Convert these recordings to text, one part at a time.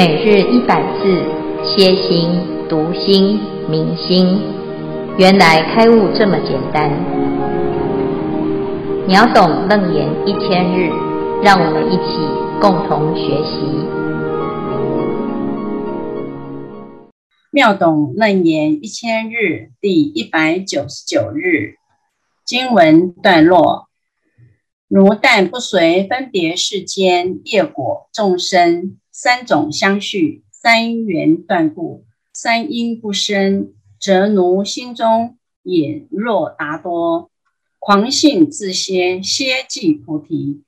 每日一百字，歇心、读心、明心，原来开悟这么简单。秒懂楞严一千日，让我们一起共同学习。秒懂楞严一千日第一百九十九日经文段落：如但不随分别世间业果众生。三种相续，三缘断故，三因不生，则奴心中眼若达多，狂信自歇，歇即菩提，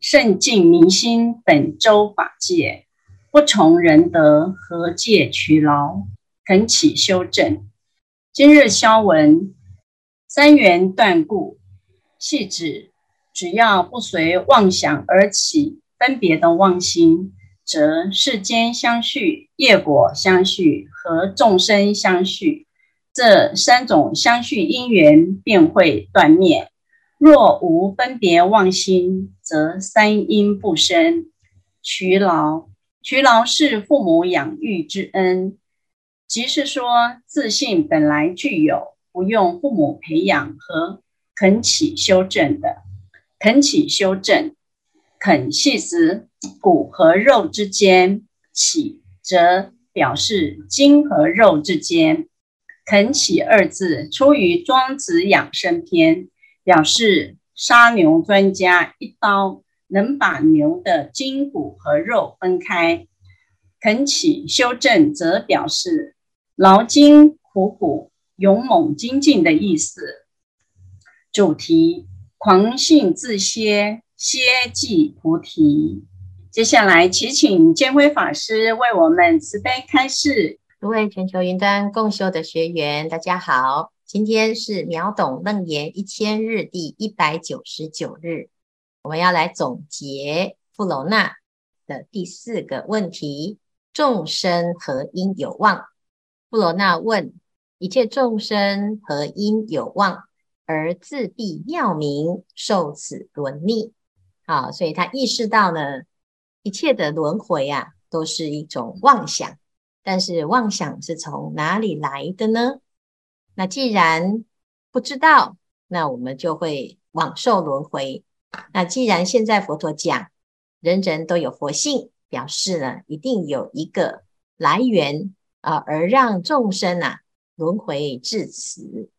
圣净明心，本周法界，不从仁德，何借取劳？恳启修正。今日消文，三缘断故，系指只要不随妄想而起分别的妄心。则世间相续、业果相续和众生相续，这三种相续因缘便会断灭。若无分别妄心，则三因不生。劬劳，劬劳是父母养育之恩，即是说自信本来具有，不用父母培养和恳启修正的。恳启修正，恳系指。骨和肉之间，起则表示筋和肉之间。恳启二字出于《庄子养生篇》，表示杀牛专家一刀能把牛的筋骨和肉分开。恳启修正则表示劳筋苦骨、勇猛精进的意思。主题：狂信自歇，歇即菩提。接下来，祈请见辉法师为我们慈悲开示。各位全球云端共修的学员，大家好，今天是秒懂楞严一千日第一百九十九日，我们要来总结富楼那的第四个问题：众生何因有望？富楼那问：一切众生何因有望，而自闭妙明，受此轮逆？好，所以他意识到呢。一切的轮回啊，都是一种妄想。但是妄想是从哪里来的呢？那既然不知道，那我们就会往受轮回。那既然现在佛陀讲，人人都有佛性，表示呢，一定有一个来源啊，而让众生啊轮回至此。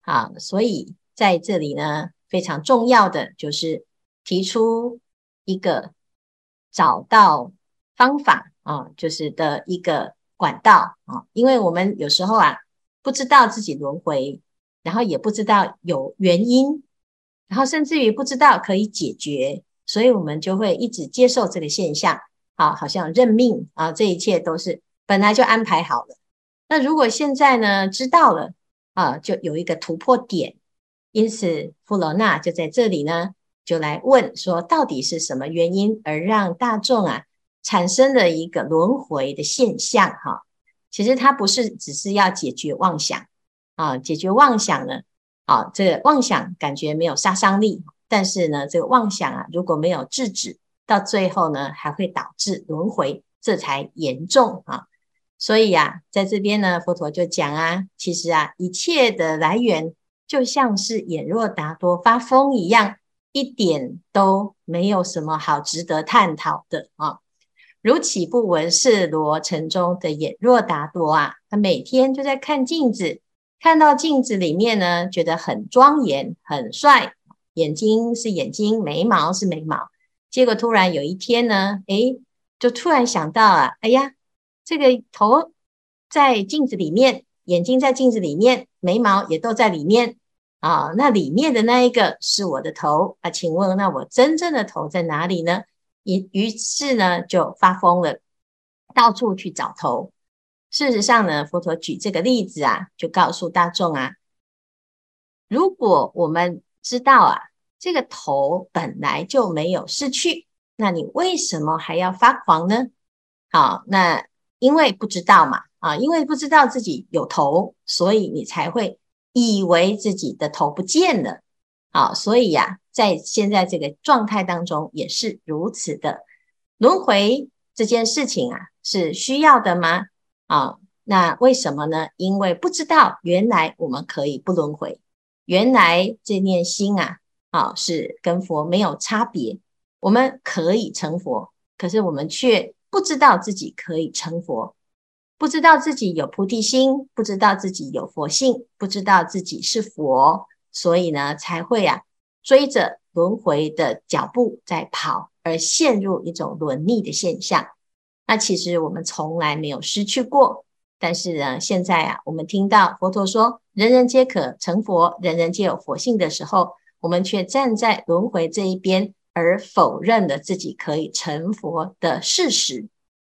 好，所以在这里呢，非常重要的就是提出一个。找到方法啊，就是的一个管道啊，因为我们有时候啊，不知道自己轮回，然后也不知道有原因，然后甚至于不知道可以解决，所以我们就会一直接受这个现象啊，好像认命啊，这一切都是本来就安排好了。那如果现在呢，知道了啊，就有一个突破点，因此富楼那就在这里呢。就来问说，到底是什么原因而让大众啊产生了一个轮回的现象？哈，其实它不是只是要解决妄想啊，解决妄想呢，啊，这个妄想感觉没有杀伤力，但是呢，这个妄想啊，如果没有制止，到最后呢，还会导致轮回，这才严重啊。所以呀，在这边呢，佛陀就讲啊，其实啊，一切的来源就像是眼若达多发疯一样。一点都没有什么好值得探讨的啊！如起不闻是罗城中的眼若达多啊？他每天就在看镜子，看到镜子里面呢，觉得很庄严、很帅，眼睛是眼睛，眉毛是眉毛。结果突然有一天呢，诶，就突然想到啊，哎呀，这个头在镜子里面，眼睛在镜子里面，眉毛也都在里面。啊，那里面的那一个是我的头啊，请问那我真正的头在哪里呢？于于是呢就发疯了，到处去找头。事实上呢，佛陀举这个例子啊，就告诉大众啊，如果我们知道啊，这个头本来就没有失去，那你为什么还要发狂呢？好，那因为不知道嘛，啊，因为不知道自己有头，所以你才会。以为自己的头不见了，好，所以呀，在现在这个状态当中也是如此的轮回，这件事情啊是需要的吗？啊，那为什么呢？因为不知道原来我们可以不轮回，原来这念心啊，啊是跟佛没有差别，我们可以成佛，可是我们却不知道自己可以成佛，不知道自己有菩提心，不知道自己有佛性，不知道自己是佛，所以呢才会啊追着轮回的脚步在跑，而陷入一种轮逆的现象。那其实我们从来没有失去过，但是呢，现在啊，我们听到佛陀说“人人皆可成佛，人人皆有佛性”的时候，我们却站在轮回这一边。而否认了自己可以成佛的事实，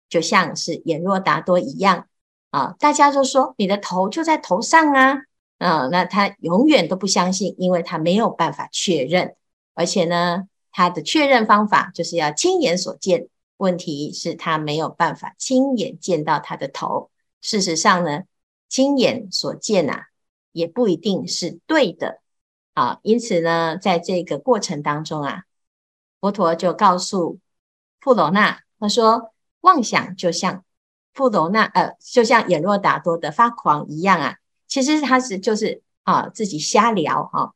就像是眼若达多一样啊！大家就说你的头就在头上啊，啊，那他永远都不相信，因为他没有办法确认，而且呢，他的确认方法就是要亲眼所见。问题是，他没有办法亲眼见到他的头。事实上呢，亲眼所见啊，也不一定是对的啊。因此呢，在这个过程当中啊。佛陀就告诉富罗那，他说：“妄想就像富罗那，呃，就像眼若达多的发狂一样啊。其实他是就是啊，自己瞎聊哈、啊。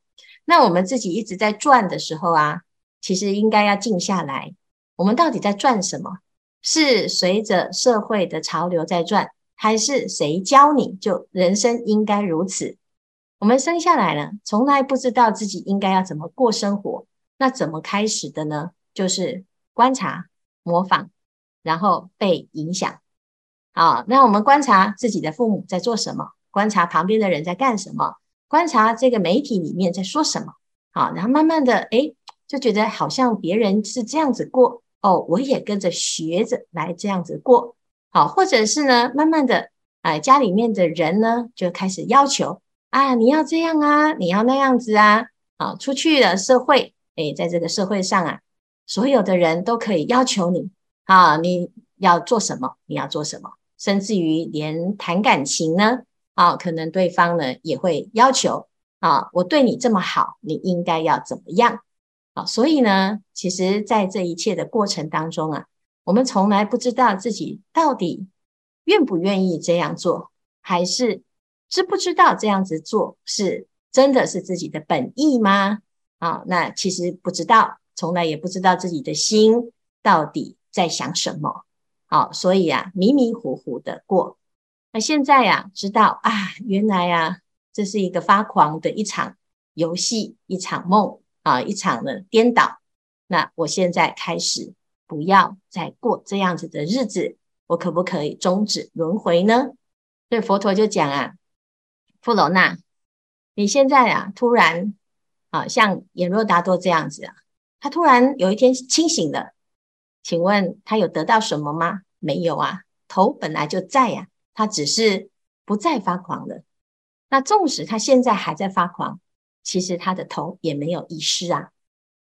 那我们自己一直在转的时候啊，其实应该要静下来。我们到底在转什么？是随着社会的潮流在转，还是谁教你就人生应该如此？我们生下来呢，从来不知道自己应该要怎么过生活。”那怎么开始的呢？就是观察、模仿，然后被影响。啊，那我们观察自己的父母在做什么，观察旁边的人在干什么，观察这个媒体里面在说什么。好，然后慢慢的，诶，就觉得好像别人是这样子过，哦，我也跟着学着来这样子过。好，或者是呢，慢慢的，哎，家里面的人呢就开始要求啊，你要这样啊，你要那样子啊，啊，出去了社会。诶，在这个社会上啊，所有的人都可以要求你啊，你要做什么，你要做什么，甚至于连谈感情呢，啊，可能对方呢也会要求啊，我对你这么好，你应该要怎么样？啊，所以呢，其实，在这一切的过程当中啊，我们从来不知道自己到底愿不愿意这样做，还是知不知道这样子做是真的是自己的本意吗？啊，那其实不知道，从来也不知道自己的心到底在想什么。好，所以啊，迷迷糊糊的过。那现在呀，知道啊，原来啊，这是一个发狂的一场游戏，一场梦啊，一场的颠倒。那我现在开始不要再过这样子的日子，我可不可以终止轮回呢？所以佛陀就讲啊，富楼那，你现在啊，突然。啊，像眼若达多这样子啊，他突然有一天清醒了，请问他有得到什么吗？没有啊，头本来就在呀，他只是不再发狂了。那纵使他现在还在发狂，其实他的头也没有遗失啊。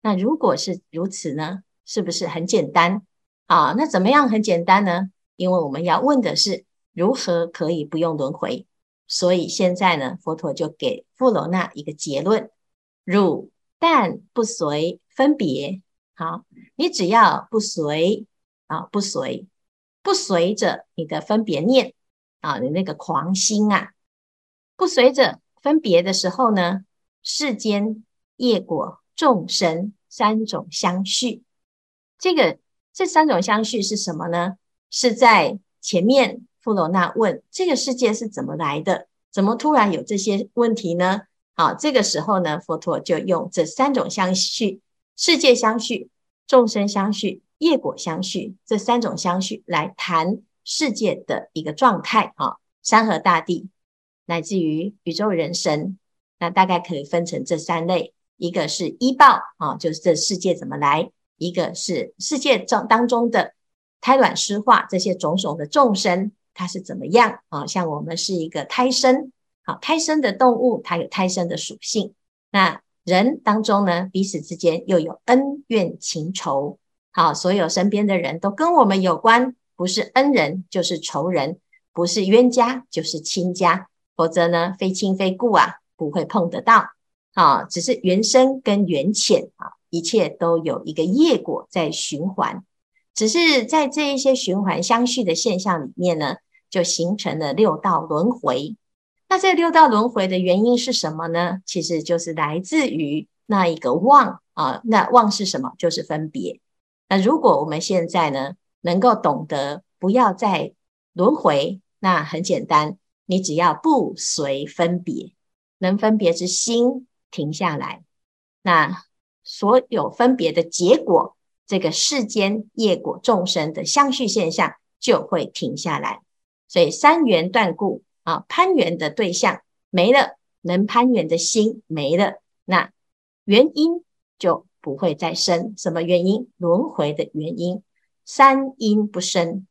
那如果是如此呢，是不是很简单？啊，那怎么样很简单呢？因为我们要问的是如何可以不用轮回，所以现在呢，佛陀就给富罗那一个结论。汝但不随分别，好，你只要不随啊，不随，不随着你的分别念啊，你那个狂心啊，不随着分别的时候呢，世间业果众生三种相续，这个这三种相续是什么呢？是在前面富罗那问这个世界是怎么来的？怎么突然有这些问题呢？好，这个时候呢，佛陀就用这三种相续：世界相续、众生相续、业果相续这三种相续来谈世界的一个状态啊，山河大地，乃至于宇宙人生，那大概可以分成这三类：一个是依报啊，就是这世界怎么来；一个是世界当当中的胎卵湿化这些种种的众生，它是怎么样啊？像我们是一个胎生。好，胎生的动物，它有胎生的属性。那人当中呢，彼此之间又有恩怨情仇。好，所有身边的人都跟我们有关，不是恩人就是仇人，不是冤家就是亲家，否则呢，非亲非故啊，不会碰得到。啊，只是缘深跟缘浅啊，一切都有一个业果在循环。只是在这一些循环相续的现象里面呢，就形成了六道轮回。那这六道轮回的原因是什么呢？其实就是来自于那一个妄啊。那妄是什么？就是分别。那如果我们现在呢，能够懂得不要再轮回，那很简单，你只要不随分别，能分别之心停下来，那所有分别的结果，这个世间业果众生的相续现象就会停下来。所以三缘断故啊，攀缘的对象没了，能攀缘的心没了，那原因就不会再生。什么原因？轮回的原因，三因不生。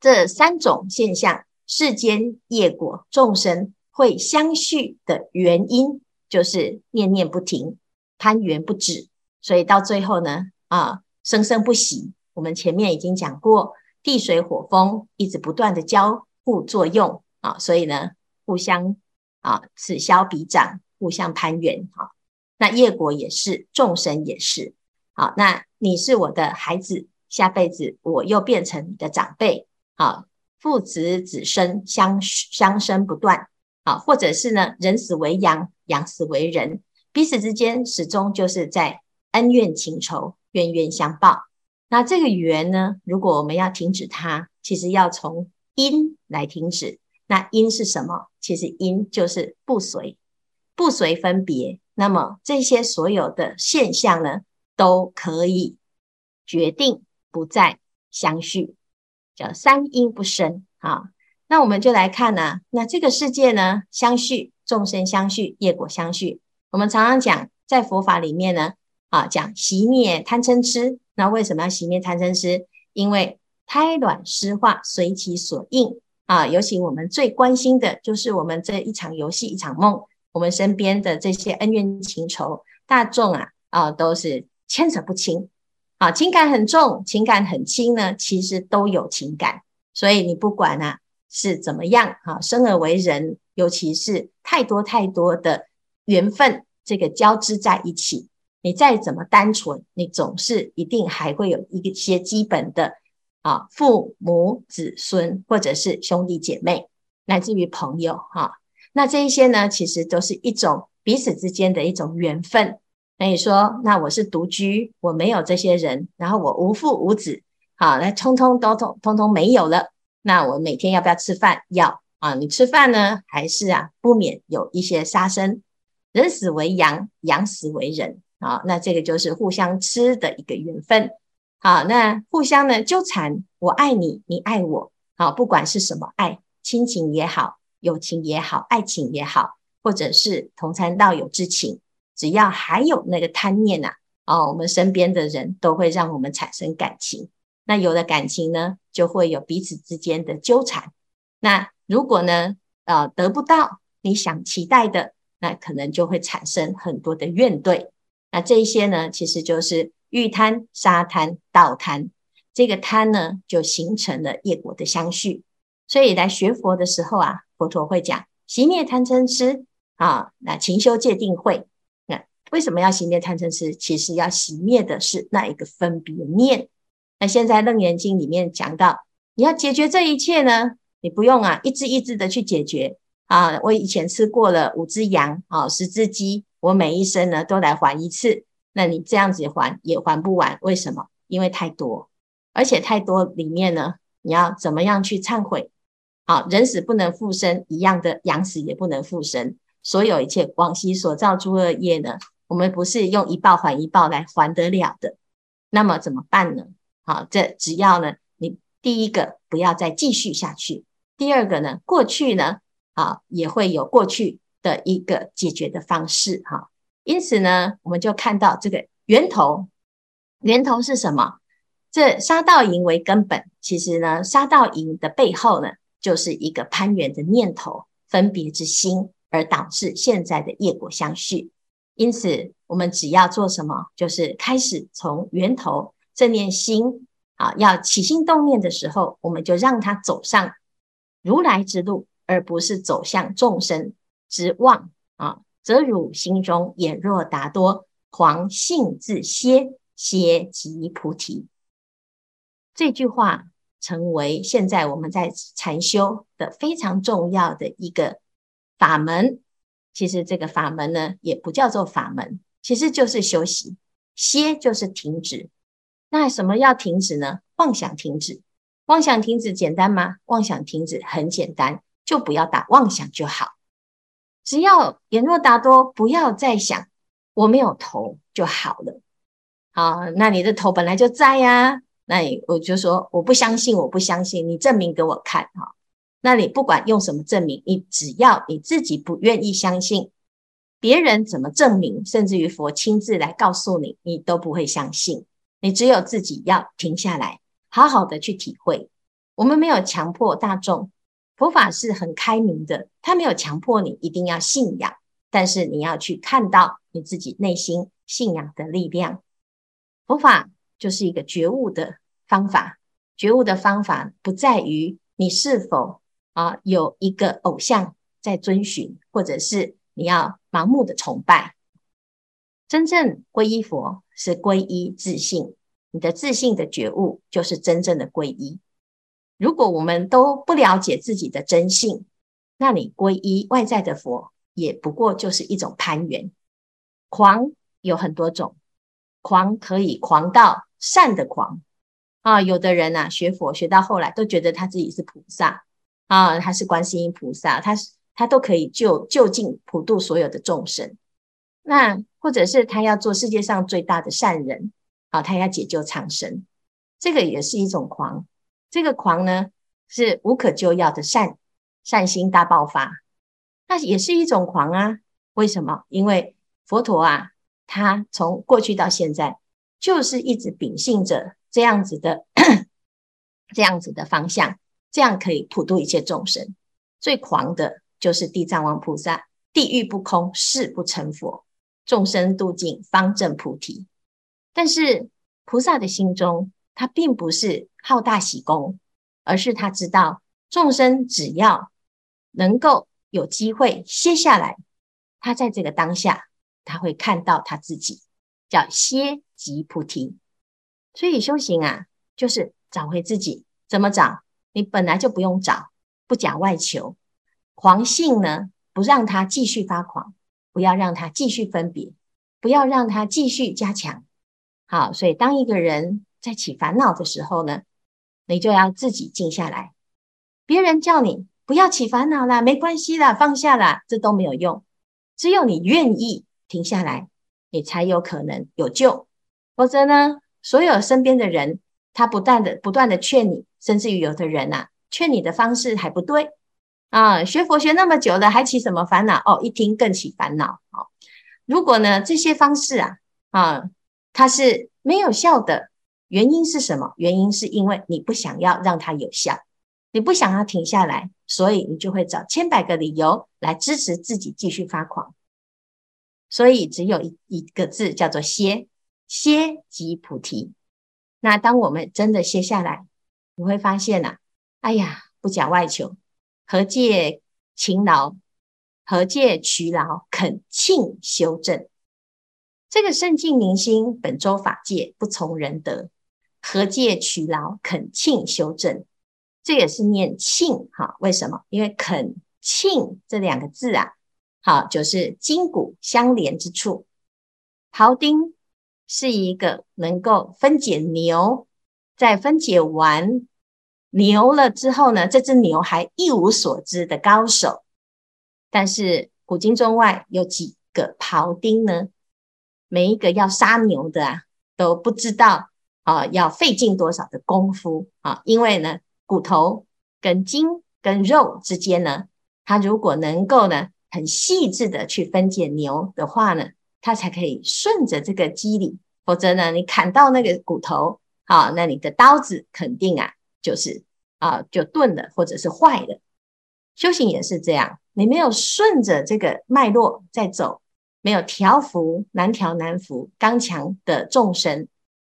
这三种现象，世间业果众生会相续的原因，就是念念不停，攀缘不止。所以到最后呢，啊，生生不息。我们前面已经讲过。地水火风一直不断的交互作用啊，所以呢，互相啊此消彼长，互相攀援啊。那业果也是，众生也是。好，那你是我的孩子，下辈子我又变成你的长辈啊，父子子孙相相生不断啊，或者是呢，人死为羊，羊死为人，彼此之间始终就是在恩怨情仇，冤冤相报。那这个缘呢，如果我们要停止它，其实要从因来停止。那因是什么？其实因就是不随，不随分别。那么这些所有的现象呢，都可以决定不再相续，叫三因不生啊。那我们就来看呢、啊，那这个世界呢，相续，众生相续，业果相续。我们常常讲，在佛法里面呢，啊，讲熄灭贪嗔痴。那为什么要熄灭贪嗔痴？因为胎卵湿化随其所应啊。尤其我们最关心的就是我们这一场游戏一场梦，我们身边的这些恩怨情仇，大众啊啊都是牵扯不清啊，情感很重，情感很轻呢，其实都有情感。所以你不管啊是怎么样啊，生而为人，尤其是太多太多的缘分，这个交织在一起。你再怎么单纯，你总是一定还会有一些基本的啊，父母子孙，或者是兄弟姐妹，乃至于朋友哈。那这一些呢，其实都是一种彼此之间的一种缘分。那你说，那我是独居，我没有这些人，然后我无父无子，好，那通通都通通通没有了。那我每天要不要吃饭？要啊。你吃饭呢，还是啊，不免有一些杀生。人死为羊，羊死为人。好，那这个就是互相吃的一个缘分。好，那互相呢纠缠，我爱你，你爱我。好，不管是什么爱，亲情也好，友情也好，爱情也好，或者是同参道友之情，只要还有那个贪念呐，哦，我们身边的人都会让我们产生感情。那有了感情呢，就会有彼此之间的纠缠。那如果呢，呃，得不到你想期待的，那可能就会产生很多的怨怼。那这一些呢，其实就是欲贪、杀贪、盗贪，这个贪呢，就形成了业果的相续。所以来学佛的时候啊，佛陀会讲熄灭贪嗔痴啊，那勤修戒定慧。那为什么要熄灭贪嗔痴？其实要熄灭的是那一个分别念。那现在楞严经里面讲到，你要解决这一切呢，你不用啊，一只一只的去解决啊。我以前吃过了五只羊啊，十只鸡。我每一生呢都来还一次，那你这样子还也还不完，为什么？因为太多，而且太多里面呢，你要怎么样去忏悔？好，人死不能复生，一样的羊死也不能复生。所有一切往昔所造诸恶业呢，我们不是用一报还一报来还得了的。那么怎么办呢？好，这只要呢，你第一个不要再继续下去，第二个呢，过去呢，啊，也会有过去。的一个解决的方式哈，因此呢，我们就看到这个源头，源头是什么？这杀盗淫为根本，其实呢，杀盗淫的背后呢，就是一个攀缘的念头、分别之心，而导致现在的业果相续。因此，我们只要做什么，就是开始从源头正念心啊，要起心动念的时候，我们就让它走上如来之路，而不是走向众生。之妄啊，则汝心中眼若达多，狂性自歇，歇即菩提。这句话成为现在我们在禅修的非常重要的一个法门。其实这个法门呢，也不叫做法门，其实就是休息。歇就是停止。那什么要停止呢？妄想停止。妄想停止简单吗？妄想停止很简单，就不要打妄想就好。只要眼若达多，不要再想我没有头就好了。好，那你的头本来就在呀。那我就说我不相信，我不相信，你证明给我看哈。那你不管用什么证明，你只要你自己不愿意相信，别人怎么证明，甚至于佛亲自来告诉你，你都不会相信。你只有自己要停下来。好好的去体会，我们没有强迫大众，佛法是很开明的，他没有强迫你一定要信仰，但是你要去看到你自己内心信仰的力量。佛法就是一个觉悟的方法，觉悟的方法不在于你是否啊有一个偶像在遵循，或者是你要盲目的崇拜。真正皈依佛是皈依自信。你的自信的觉悟就是真正的皈依。如果我们都不了解自己的真性，那你皈依外在的佛，也不过就是一种攀缘。狂有很多种，狂可以狂到善的狂啊。有的人啊，学佛学到后来都觉得他自己是菩萨啊，他是观世音菩萨，他是他都可以救救尽普度所有的众生。那或者是他要做世界上最大的善人。啊，他要解救苍生，这个也是一种狂。这个狂呢，是无可救药的善善心大爆发，那也是一种狂啊。为什么？因为佛陀啊，他从过去到现在，就是一直秉性着这样子的 这样子的方向，这样可以普度一切众生。最狂的就是地藏王菩萨，地狱不空，誓不成佛，众生度尽，方证菩提。但是菩萨的心中，他并不是好大喜功，而是他知道众生只要能够有机会歇下来，他在这个当下，他会看到他自己，叫歇即菩提。所以修行啊，就是找回自己。怎么找？你本来就不用找，不假外求。狂性呢，不让他继续发狂，不要让他继续分别，不要让他继续加强。好，所以当一个人在起烦恼的时候呢，你就要自己静下来。别人叫你不要起烦恼了，没关系啦，放下啦，这都没有用。只有你愿意停下来，你才有可能有救。否则呢，所有身边的人，他不断的不断的劝你，甚至于有的人呐，劝你的方式还不对啊。学佛学那么久了，还起什么烦恼？哦，一听更起烦恼。好，如果呢，这些方式啊，啊。它是没有效的，原因是什么？原因是因为你不想要让它有效，你不想要停下来，所以你就会找千百个理由来支持自己继续发狂。所以只有一一个字叫做歇，歇即菩提。那当我们真的歇下来，你会发现呐、啊，哎呀，不假外求，何借勤劳，何借劬劳，恳庆修正。这个圣境明心，本周法界不从人得，何借取劳，恳庆修正。这也是念庆哈？为什么？因为恳庆这两个字啊，好，就是筋骨相连之处。庖丁是一个能够分解牛，在分解完牛了之后呢，这只牛还一无所知的高手。但是古今中外有几个庖丁呢？每一个要杀牛的啊，都不知道啊，要费尽多少的功夫啊！因为呢，骨头跟筋跟肉之间呢，它如果能够呢，很细致的去分解牛的话呢，它才可以顺着这个肌理。否则呢，你砍到那个骨头，啊，那你的刀子肯定啊，就是啊，就钝了或者是坏了。修行也是这样，你没有顺着这个脉络在走。没有调伏难调难服刚强的众生，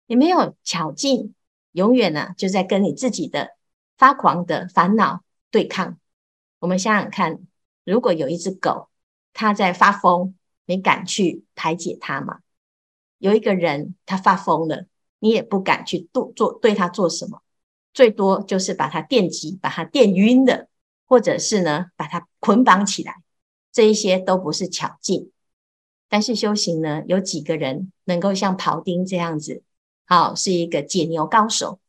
你没有巧劲，永远呢就在跟你自己的发狂的烦恼对抗。我们想想看，如果有一只狗，它在发疯，你敢去排解它吗？有一个人他发疯了，你也不敢去做做对他做什么，最多就是把它电击，把它电晕的，或者是呢把它捆绑起来，这一些都不是巧劲。但是修行呢，有几个人能够像庖丁这样子，好，是一个解牛高手。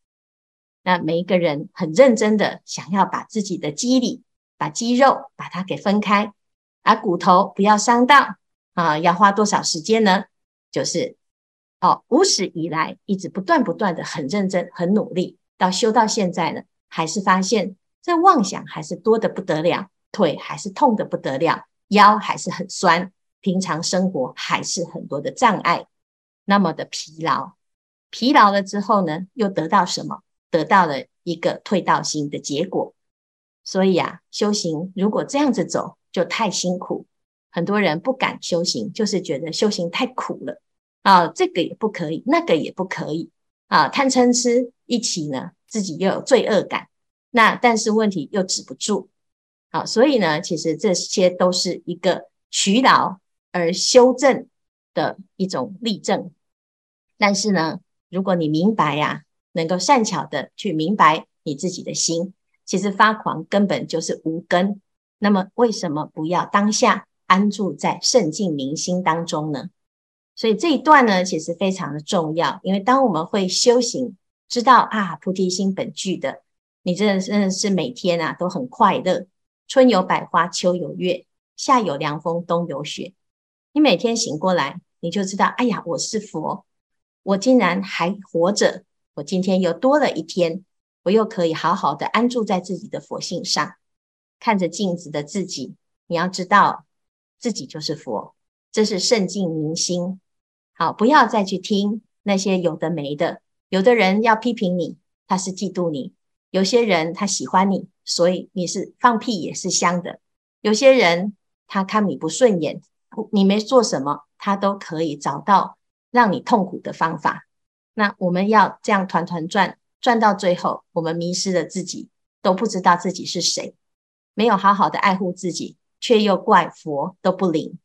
那每一个人很认真的想要把自己的肌理、把肌肉把它给分开，而骨头不要伤到啊，要花多少时间呢？就是哦，无始以来一直不断不断的很认真、很努力，到修到现在呢，还是发现这妄想还是多得不得了，腿还是痛得不得了，腰还是很酸。平常生活还是很多的障碍，那么的疲劳，疲劳了之后呢，又得到什么？得到了一个退道心的结果。所以啊，修行如果这样子走，就太辛苦。很多人不敢修行，就是觉得修行太苦了啊，这个也不可以，那个也不可以啊，贪嗔痴一起呢，自己又有罪恶感。那但是问题又止不住，好，所以呢，其实这些都是一个疲劳。而修正的一种例证，但是呢，如果你明白呀、能够善巧的去明白你自己的心，其实发狂根本就是无根。那么，为什么不要当下安住在圣境明心当中呢？所以这一段呢，其实非常的重要，因为当我们会修行，知道啊，菩提心本具的，你真的真的是每天啊都很快乐。春有百花，秋有月，夏有凉风，冬有雪。你每天醒过来，你就知道，哎呀，我是佛，我竟然还活着，我今天又多了一天，我又可以好好的安住在自己的佛性上，看着镜子的自己，你要知道自己就是佛，这是圣境明心。好，不要再去听那些有的没的，有的人要批评你，他是嫉妒你；有些人他喜欢你，所以你是放屁也是香的；有些人他看你不顺眼。你没做什么，他都可以找到让你痛苦的方法。那我们要这样团团转，转到最后，我们迷失了自己，都不知道自己是谁，没有好好的爱护自己，却又怪佛都不灵。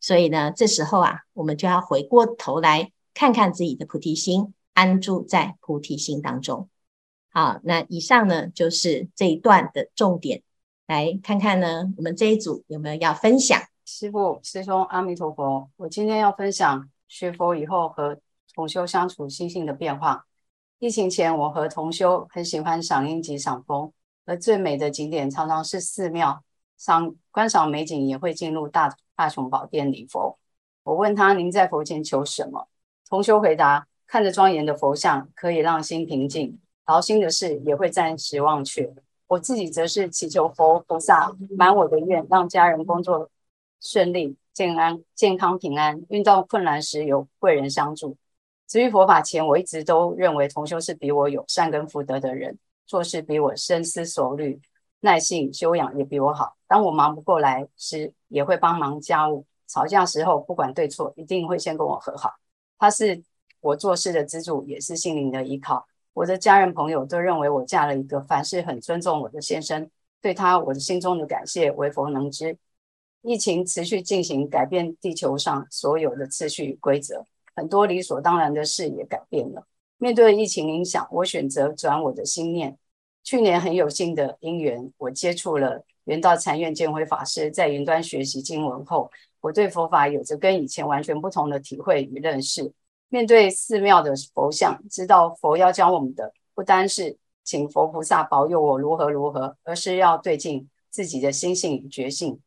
所以呢，这时候啊，我们就要回过头来看看自己的菩提心，安住在菩提心当中。好，那以上呢就是这一段的重点，来看看呢，我们这一组有没有要分享？师父、师兄，阿弥陀佛。我今天要分享学佛以后和同修相处心性的变化。疫情前，我和同修很喜欢赏樱及赏枫，而最美的景点常常是寺庙。赏观赏美景也会进入大大雄宝殿礼佛。我问他：“您在佛前求什么？”同修回答：“看着庄严的佛像，可以让心平静，劳心的事也会暂时忘却。”我自己则是祈求佛菩萨满我的愿，让家人工作。顺利、健安、健康、平安，遇到困难时有贵人相助。至于佛法前，我一直都认为同修是比我有善根福德的人，做事比我深思熟虑，耐性修养也比我好。当我忙不过来时，也会帮忙家务。吵架时候，不管对错，一定会先跟我和好。他是我做事的支柱，也是心灵的依靠。我的家人朋友都认为我嫁了一个凡事很尊重我的先生，对他，我的心中的感谢，唯佛能知。疫情持续进行，改变地球上所有的次序规则，很多理所当然的事也改变了。面对疫情影响，我选择转我的心念。去年很有幸的因缘，我接触了圆道禅院见辉法师在云端学习经文后，我对佛法有着跟以前完全不同的体会与认识。面对寺庙的佛像，知道佛要教我们的，不单是请佛菩萨保佑我如何如何，而是要对镜自己的心性与觉性。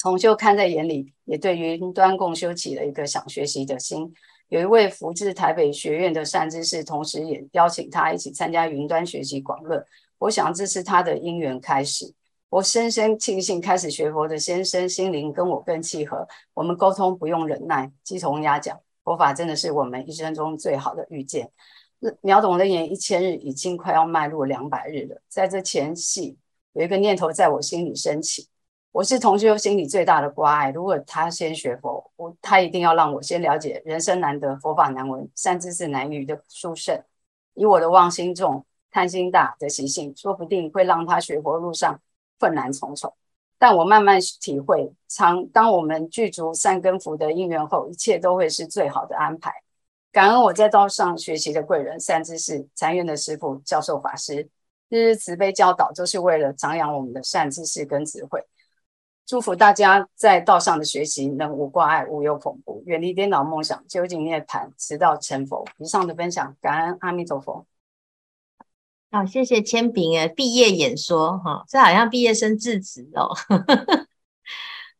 同修看在眼里，也对云端共修起了一个想学习的心。有一位福至台北学院的善知识，同时也邀请他一起参加云端学习广论。我想这是他的因缘开始。我深深庆幸开始学佛的先生心灵跟我更契合，我们沟通不用忍耐，鸡同鸭讲。佛法真的是我们一生中最好的遇见。秒懂楞严一千日已经快要迈入两百日了，在这前夕，有一个念头在我心里升起。我是同修心里最大的关爱。如果他先学佛，我他一定要让我先了解人生难得，佛法难闻，善知识难遇的殊胜。以我的妄心重、贪心大的习性，说不定会让他学佛路上困难重重。但我慢慢体会，常当我们具足善根福德因缘后，一切都会是最好的安排。感恩我在道上学习的贵人、善知识、禅院的师父、教授法师，日日慈悲教导，都是为了长养我们的善知识跟智慧。祝福大家在道上的学习能无挂碍、无忧恐怖，远离颠倒梦想，究竟涅槃，直到成佛。以上的分享，感恩阿弥陀佛。好，谢谢千萍诶，毕业演说哈，这好像毕业生致辞哦。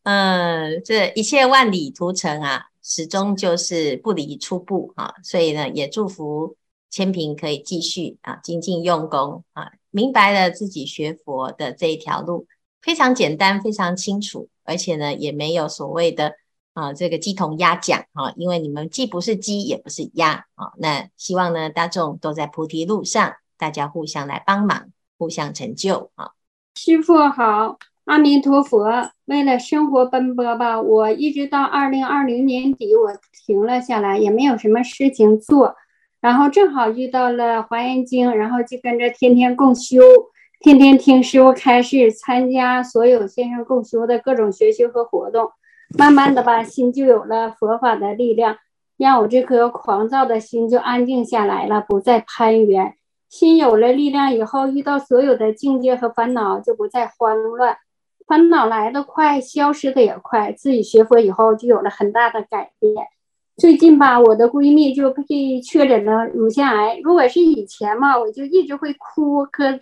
嗯，这一切万里途程啊，始终就是不离初步啊，所以呢，也祝福千平可以继续啊，精进用功啊，明白了自己学佛的这一条路。非常简单，非常清楚，而且呢，也没有所谓的啊这个鸡同鸭讲啊，因为你们既不是鸡，也不是鸭啊。那希望呢，大众都在菩提路上，大家互相来帮忙，互相成就啊。师傅好，阿弥陀佛。为了生活奔波吧，我一直到二零二零年底，我停了下来，也没有什么事情做，然后正好遇到了华严经，然后就跟着天天共修。天天听师父开示，参加所有先生共修的各种学习和活动，慢慢的吧，心就有了佛法的力量，让我这颗狂躁的心就安静下来了，不再攀缘。心有了力量以后，遇到所有的境界和烦恼就不再慌乱，烦恼来得快，消失的也快。自己学佛以后就有了很大的改变。最近吧，我的闺蜜就被确诊了乳腺癌。如果是以前嘛，我就一直会哭，可是。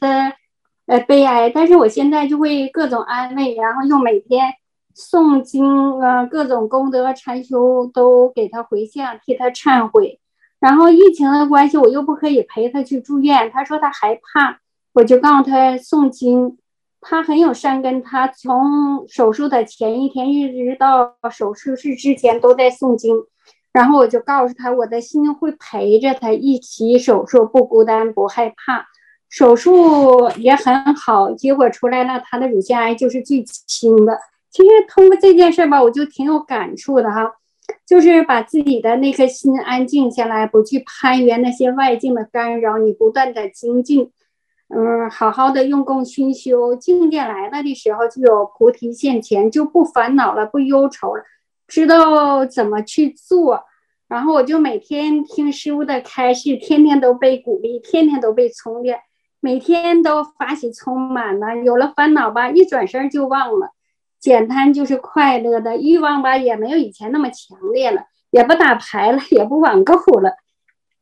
呃，悲哀，但是我现在就会各种安慰，然后又每天诵经啊，各种功德禅修都给他回向，替他忏悔。然后疫情的关系，我又不可以陪他去住院，他说他害怕，我就告诉他诵经。他很有善根，他从手术的前一天一直到手术室之前都在诵经。然后我就告诉他，我的心会陪着他一起手术，不孤单，不害怕。手术也很好，结果出来了，他的乳腺癌就是最轻的。其实通过这件事吧，我就挺有感触的哈，就是把自己的那颗心安静下来，不去攀缘那些外境的干扰，你不断的精进，嗯，好好的用功熏修，境界来了的时候就有菩提现前，就不烦恼了，不忧愁了，知道怎么去做。然后我就每天听师傅的开示，天天都被鼓励，天天都被充电。每天都发喜充满了，有了烦恼吧，一转身就忘了。简单就是快乐的欲望吧，也没有以前那么强烈了，也不打牌了，也不网购了。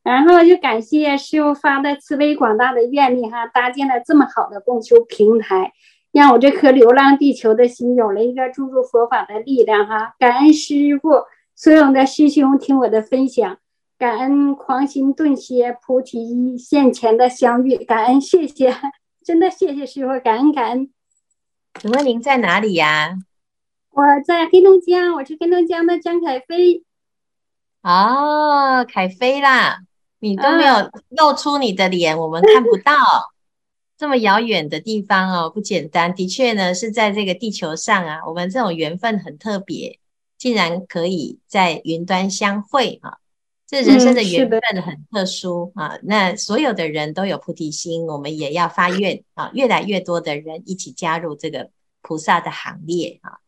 然后就感谢师父发的慈悲广大的愿力哈，搭建了这么好的共修平台，让我这颗流浪地球的心有了一个注入佛法的力量哈。感恩师父，所有的师兄听我的分享。感恩狂心顿歇菩提现前的相遇，感恩谢谢，真的谢谢师傅，感恩感恩。请问您在哪里呀？我在黑龙江，我是黑龙江的江凯飞。哦，凯飞啦，你都没有露出你的脸，嗯、我们看不到。这么遥远的地方哦，不简单。的确呢，是在这个地球上啊，我们这种缘分很特别，竟然可以在云端相会啊。这人生的缘分很特殊、嗯、啊！那所有的人都有菩提心，我们也要发愿啊！越来越多的人一起加入这个菩萨的行列啊！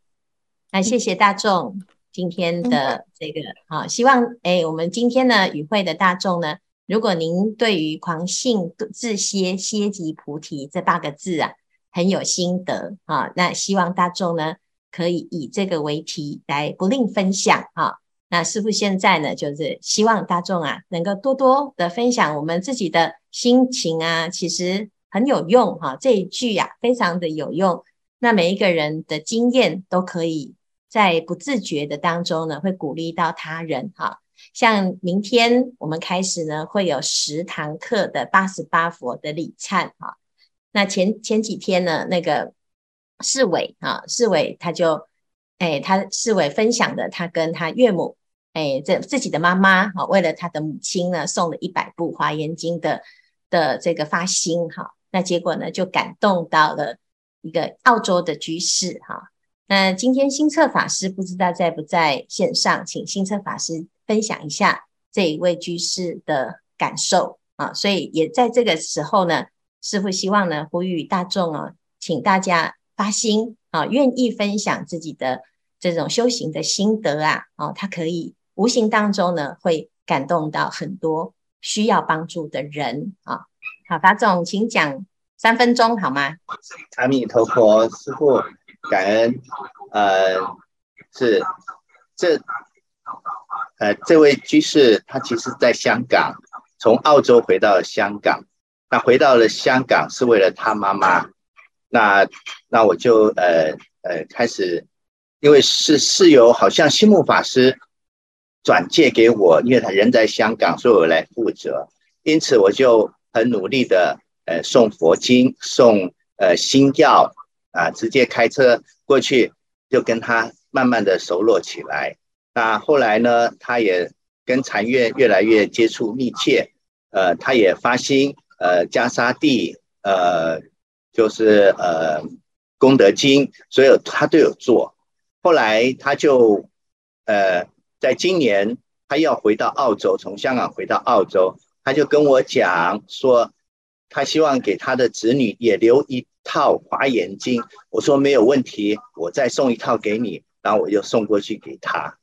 那谢谢大众今天的这个啊，希望哎，我们今天呢与会的大众呢，如果您对于狂性自歇歇即菩提这八个字啊很有心得啊，那希望大众呢可以以这个为题来不吝分享啊！那师傅现在呢，就是希望大众啊，能够多多的分享我们自己的心情啊，其实很有用哈。这一句呀，非常的有用。那每一个人的经验都可以在不自觉的当中呢，会鼓励到他人哈。像明天我们开始呢，会有十堂课的八十八佛的礼忏哈。那前前几天呢，那个世伟啊，世伟他就。哎，他世伟分享的，他跟他岳母，哎，这自己的妈妈哈，为了他的母亲呢，送了一百部《华严经》的的这个发心哈，那结果呢，就感动到了一个澳洲的居士哈。那今天新策法师不知道在不在线上，请新策法师分享一下这一位居士的感受啊。所以也在这个时候呢，师父希望呢，呼吁大众啊，请大家发心。啊，愿意分享自己的这种修行的心得啊，哦，他可以无形当中呢，会感动到很多需要帮助的人啊。好，法总，请讲三分钟好吗？阿弥陀佛，师父，感恩。呃，是这呃这位居士，他其实在香港，从澳洲回到了香港。那回到了香港是为了他妈妈。那那我就呃呃开始，因为是是由好像心木法师转借给我，因为他人在香港，所以我来负责。因此我就。很努力的，呃，送佛经，送呃心药啊，直接开车过去，就跟他慢慢的熟络起来。那后来呢，他也跟禅院越来越接触密切，呃，他也发心，呃，袈裟地，呃，就是呃功德经，所有他都有做。后来他就，呃，在今年他要回到澳洲，从香港回到澳洲。他就跟我讲说，他希望给他的子女也留一套《华严经》。我说没有问题，我再送一套给你。然后我就送过去给他。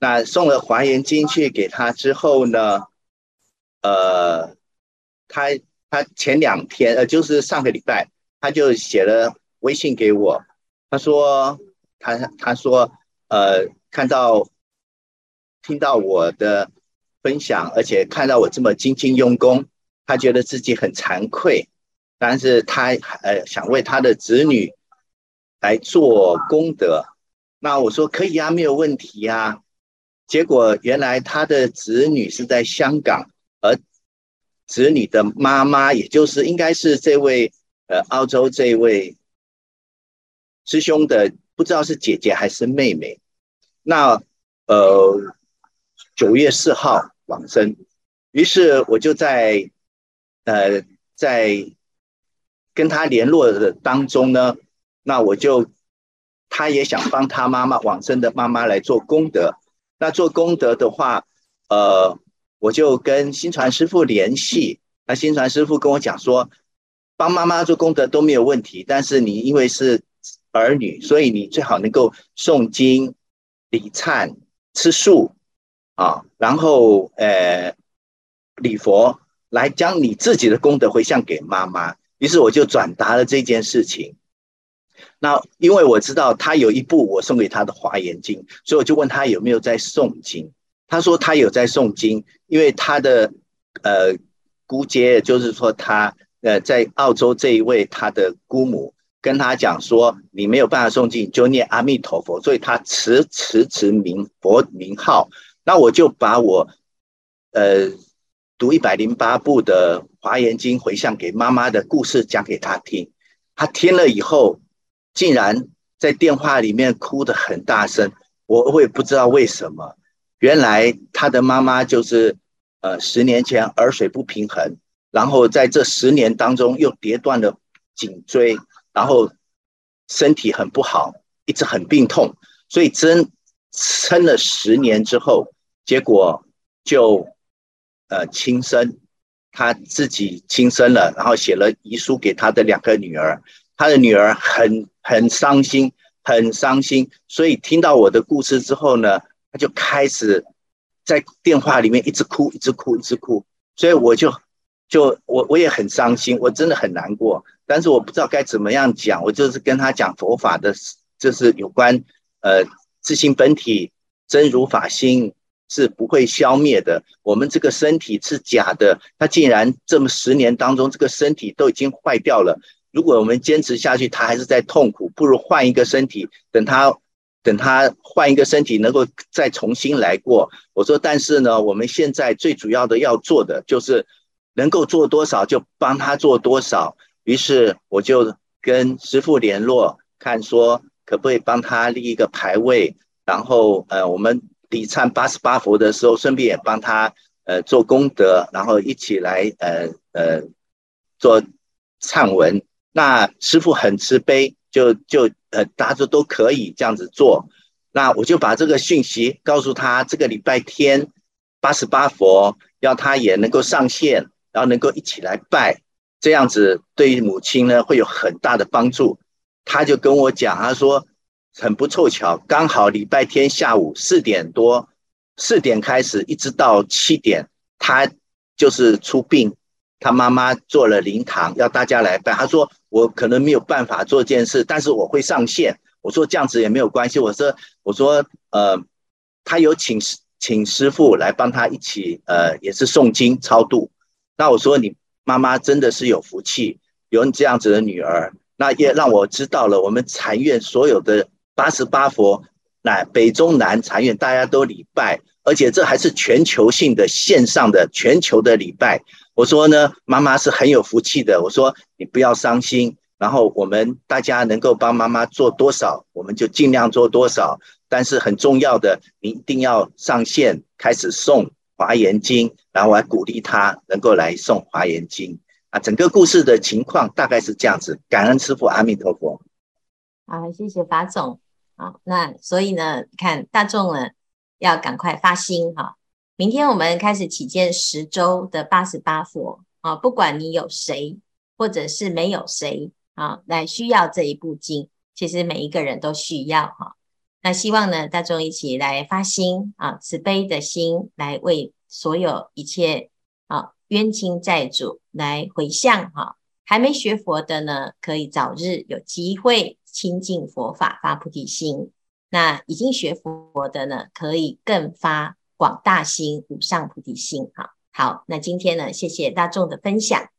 那送了《华严经》去给他之后呢，呃，他他前两天呃，就是上个礼拜，他就写了微信给我。他说他他说呃，看到听到我的。分享，而且看到我这么精进用功，他觉得自己很惭愧，但是他呃想为他的子女来做功德。那我说可以啊，没有问题呀。结果原来他的子女是在香港，而子女的妈妈，也就是应该是这位呃澳洲这位师兄的，不知道是姐姐还是妹妹。那呃九月四号。往生，于是我就在，呃，在跟他联络的当中呢，那我就他也想帮他妈妈往生的妈妈来做功德，那做功德的话，呃，我就跟新传师傅联系，那新传师傅跟我讲说，帮妈妈做功德都没有问题，但是你因为是儿女，所以你最好能够诵经、礼忏、吃素。啊，然后呃，礼佛来将你自己的功德回向给妈妈。于是我就转达了这件事情。那因为我知道他有一部我送给他的《华严经》，所以我就问他有没有在诵经。他说他有在诵经，因为他的呃姑姐，就是说他呃在澳洲这一位他的姑母跟他讲说，你没有办法诵经，就念阿弥陀佛，所以他迟迟迟名佛名号。那我就把我，呃，读一百零八部的《华严经》回向给妈妈的故事讲给他听，他听了以后，竟然在电话里面哭得很大声。我我也不知道为什么，原来他的妈妈就是，呃，十年前耳水不平衡，然后在这十年当中又跌断了颈椎，然后身体很不好，一直很病痛，所以真撑了十年之后。结果就呃轻生，他自己轻生了，然后写了遗书给他的两个女儿，他的女儿很很伤心，很伤心，所以听到我的故事之后呢，他就开始在电话里面一直哭，一直哭，一直哭，所以我就就我我也很伤心，我真的很难过，但是我不知道该怎么样讲，我就是跟他讲佛法的，就是有关呃自性本体真如法心。是不会消灭的。我们这个身体是假的，它竟然这么十年当中，这个身体都已经坏掉了。如果我们坚持下去，它还是在痛苦，不如换一个身体，等它等它换一个身体，能够再重新来过。我说，但是呢，我们现在最主要的要做的就是能够做多少就帮他做多少。于是我就跟师父联络，看说可不可以帮他立一个牌位，然后呃，我们。礼忏八十八佛的时候，顺便也帮他呃做功德，然后一起来呃呃做忏文。那师父很慈悲，就就呃大家都可以这样子做。那我就把这个讯息告诉他，这个礼拜天八十八佛要他也能够上线，然后能够一起来拜，这样子对于母亲呢会有很大的帮助。他就跟我讲，他说。很不凑巧，刚好礼拜天下午四点多，四点开始，一直到七点，他就是出殡，他妈妈做了灵堂，要大家来拜。他说我可能没有办法做件事，但是我会上线。我说这样子也没有关系。我说我说呃，他有请请师傅来帮他一起呃，也是诵经超度。那我说你妈妈真的是有福气，有你这样子的女儿，那也让我知道了我们禅院所有的八十八佛。那北中南禅院大家都礼拜，而且这还是全球性的线上的全球的礼拜。我说呢，妈妈是很有福气的。我说你不要伤心，然后我们大家能够帮妈妈做多少，我们就尽量做多少。但是很重要的，你一定要上线开始送华严经，然后我还鼓励他能够来诵华严经啊。整个故事的情况大概是这样子。感恩师父，阿弥陀佛。好，谢谢法总。好，那所以呢，看大众呢要赶快发心哈。明天我们开始起见十周的八十八佛啊，不管你有谁或者是没有谁啊，来需要这一部经，其实每一个人都需要哈。那希望呢，大众一起来发心啊，慈悲的心来为所有一切啊冤亲债主来回向哈。还没学佛的呢，可以早日有机会。亲近佛法，发菩提心。那已经学佛的呢，可以更发广大心，无上菩提心。哈，好，那今天呢，谢谢大众的分享。